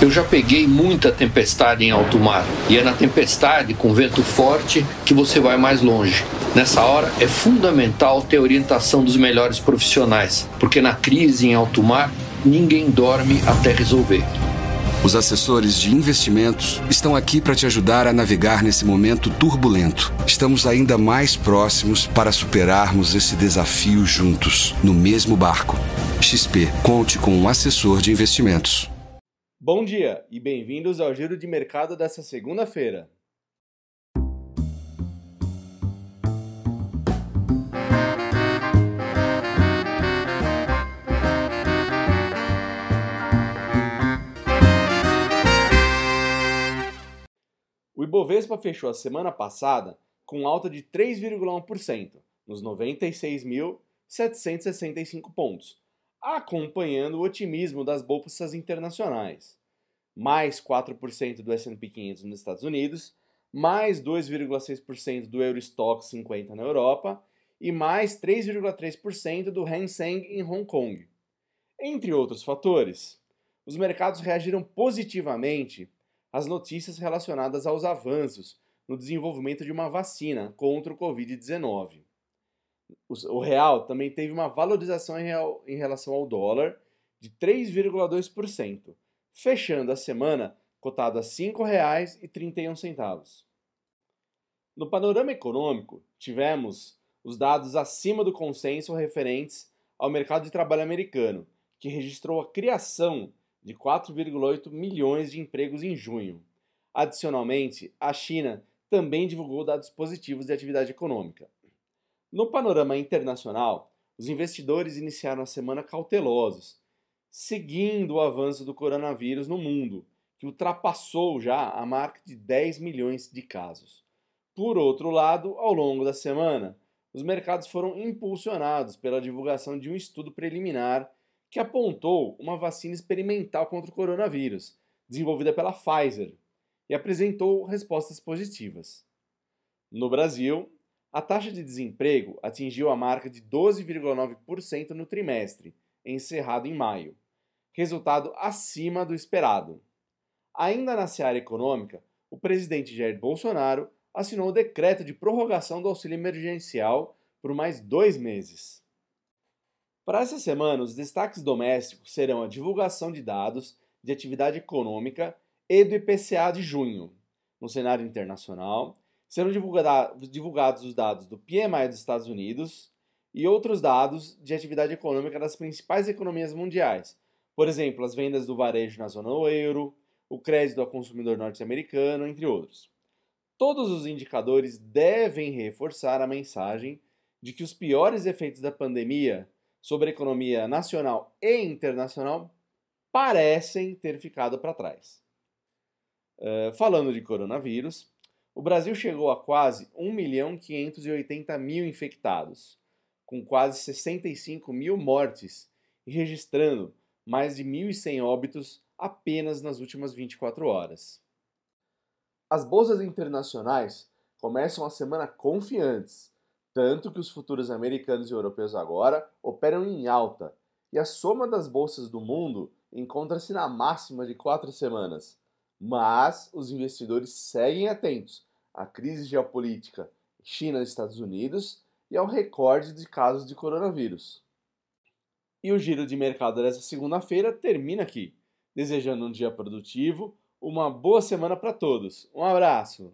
Eu já peguei muita tempestade em alto mar e é na tempestade com vento forte que você vai mais longe. Nessa hora é fundamental ter orientação dos melhores profissionais, porque na crise em alto mar ninguém dorme até resolver. Os assessores de investimentos estão aqui para te ajudar a navegar nesse momento turbulento. Estamos ainda mais próximos para superarmos esse desafio juntos, no mesmo barco. XP, conte com um assessor de investimentos. Bom dia e bem-vindos ao Giro de Mercado dessa segunda-feira. O Ibovespa fechou a semana passada com alta de 3,1%, nos 96.765 pontos, acompanhando o otimismo das bolsas internacionais. Mais 4% do S&P 500 nos Estados Unidos, mais 2,6% do Eurostock 50 na Europa e mais 3,3% do Hang Seng em Hong Kong. Entre outros fatores, os mercados reagiram positivamente às notícias relacionadas aos avanços no desenvolvimento de uma vacina contra o Covid-19 o real também teve uma valorização em, relação ao dólar de 3,2%, fechando a semana cotado a R$ 5,31. No panorama econômico, tivemos os dados acima do consenso referentes ao mercado de trabalho americano, que registrou a criação de 4,8 milhões de empregos em junho. Adicionalmente, a China também divulgou dados positivos de atividade econômica. No panorama internacional, os investidores iniciaram a semana cautelosos, seguindo o avanço do coronavírus no mundo, que ultrapassou já a marca de 10 milhões de casos. Por outro lado, ao longo da semana, os mercados foram impulsionados pela divulgação de um estudo preliminar que apontou uma vacina experimental contra o coronavírus, desenvolvida pela Pfizer, e apresentou respostas positivas. No Brasil, a taxa de desemprego atingiu a marca de 12,9% no trimestre, encerrado em maio, resultado acima do esperado. Ainda na seara econômica, o presidente Jair Bolsonaro assinou o decreto de prorrogação do auxílio emergencial por mais dois meses. Para essa semana, os destaques domésticos serão a divulgação de dados de atividade econômica e do IPCA de junho. No cenário internacional, serão divulgados os dados do PMI dos Estados Unidos e outros dados de atividade econômica das principais economias mundiais. Por exemplo, as vendas do varejo na zona euro, o crédito ao consumidor norte-americano, entre outros. Todos os indicadores devem reforçar a mensagem de que os piores efeitos da pandemia sobre a economia nacional e internacional parecem ter ficado para trás. Uh, falando de coronavírus, o Brasil chegou a quase 1 milhão 580 mil infectados, com quase 65 mil mortes e registrando mais de 1.100 óbitos apenas nas últimas 24 horas. As bolsas internacionais começam a semana confiantes, tanto que os futuros americanos e europeus agora operam em alta, e a soma das bolsas do mundo encontra-se na máxima de quatro semanas. Mas os investidores seguem atentos à crise geopolítica China e Estados Unidos e ao recorde de casos de coronavírus. E o giro de mercado dessa segunda-feira termina aqui, desejando um dia produtivo, uma boa semana para todos. Um abraço!